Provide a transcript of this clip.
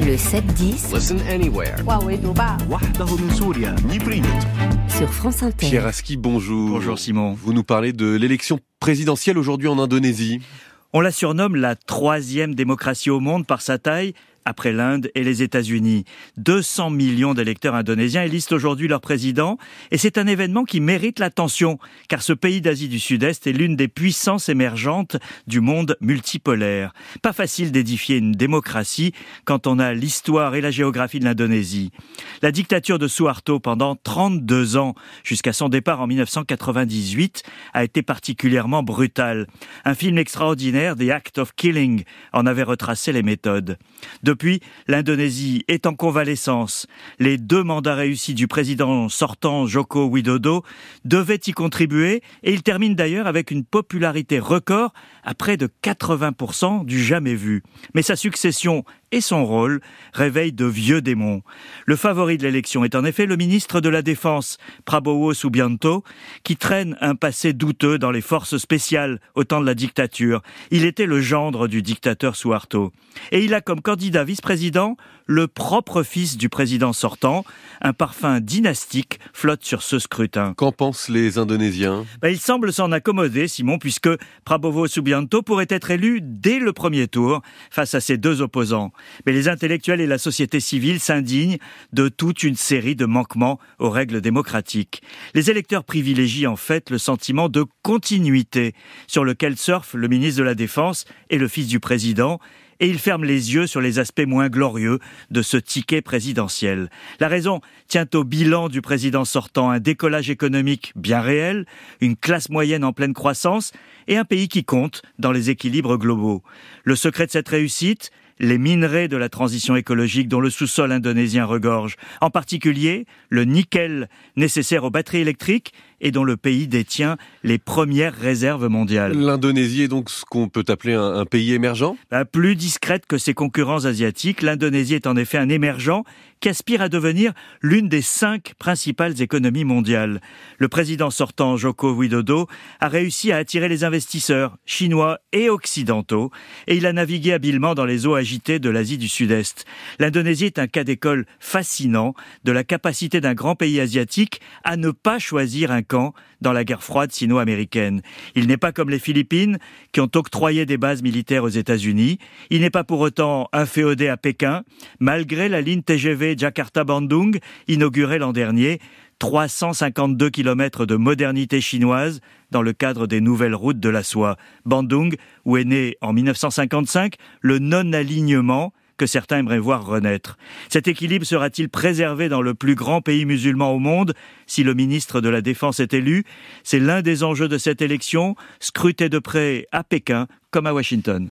Le 7-10 Listen anywhere. sur France Inter. Pierre Aski, bonjour. Bonjour Simon. Vous nous parlez de l'élection présidentielle aujourd'hui en Indonésie. On la surnomme la troisième démocratie au monde par sa taille, après l'Inde et les États-Unis. 200 millions d'électeurs indonésiens élisent aujourd'hui leur président, et c'est un événement qui mérite l'attention, car ce pays d'Asie du Sud-Est est l'une des puissances émergentes du monde multipolaire. Pas facile d'édifier une démocratie quand on a l'histoire et la géographie de l'Indonésie. La dictature de Suharto pendant 32 ans, jusqu'à son départ en 1998, a été particulièrement brutale. Un film extraordinaire, The Act of Killing, en avait retracé les méthodes. Depuis, l'Indonésie est en convalescence. Les deux mandats réussis du président sortant Joko Widodo devaient y contribuer et il termine d'ailleurs avec une popularité record à près de 80% du jamais vu. Mais sa succession et son rôle réveillent de vieux démons. Le favori de l'élection est en effet le ministre de la Défense, Prabowo Subianto, qui traîne un passé douteux dans les forces spéciales au temps de la dictature. Il était le gendre du dictateur Suharto. Et il a comme candidat vice-président le propre fils du président sortant. Un parfum dynastique flotte sur ce scrutin. Qu'en pensent les Indonésiens? Ben, il semble s'en accommoder, Simon, puisque Prabowo Subianto pourrait être élu dès le premier tour face à ses deux opposants. Mais les intellectuels et la société civile s'indignent de toute une série de manquements aux règles démocratiques. Les électeurs privilégient en fait le sentiment de continuité sur lequel surfent le ministre de la Défense et le fils du président et ils ferment les yeux sur les aspects moins glorieux de ce ticket présidentiel. La raison tient au bilan du président sortant, un décollage économique bien réel, une classe moyenne en pleine croissance et un pays qui compte dans les équilibres globaux. Le secret de cette réussite, les minerais de la transition écologique dont le sous-sol indonésien regorge, en particulier le nickel nécessaire aux batteries électriques et dont le pays détient les premières réserves mondiales. L'Indonésie est donc ce qu'on peut appeler un, un pays émergent? Ben, plus discrète que ses concurrents asiatiques, l'Indonésie est en effet un émergent qui aspire à devenir l'une des cinq principales économies mondiales. Le président sortant, Joko Widodo, a réussi à attirer les investisseurs chinois et occidentaux et il a navigué habilement dans les eaux agitées de l'Asie du Sud-Est. L'Indonésie est un cas d'école fascinant de la capacité d'un grand pays asiatique à ne pas choisir un dans la guerre froide sino-américaine. Il n'est pas comme les Philippines qui ont octroyé des bases militaires aux États-Unis. Il n'est pas pour autant inféodé à Pékin, malgré la ligne TGV Jakarta-Bandung inaugurée l'an dernier. 352 kilomètres de modernité chinoise dans le cadre des nouvelles routes de la soie. Bandung, où est né en 1955 le non-alignement que certains aimeraient voir renaître. Cet équilibre sera-t-il préservé dans le plus grand pays musulman au monde si le ministre de la Défense est élu? C'est l'un des enjeux de cette élection, scruté de près à Pékin comme à Washington.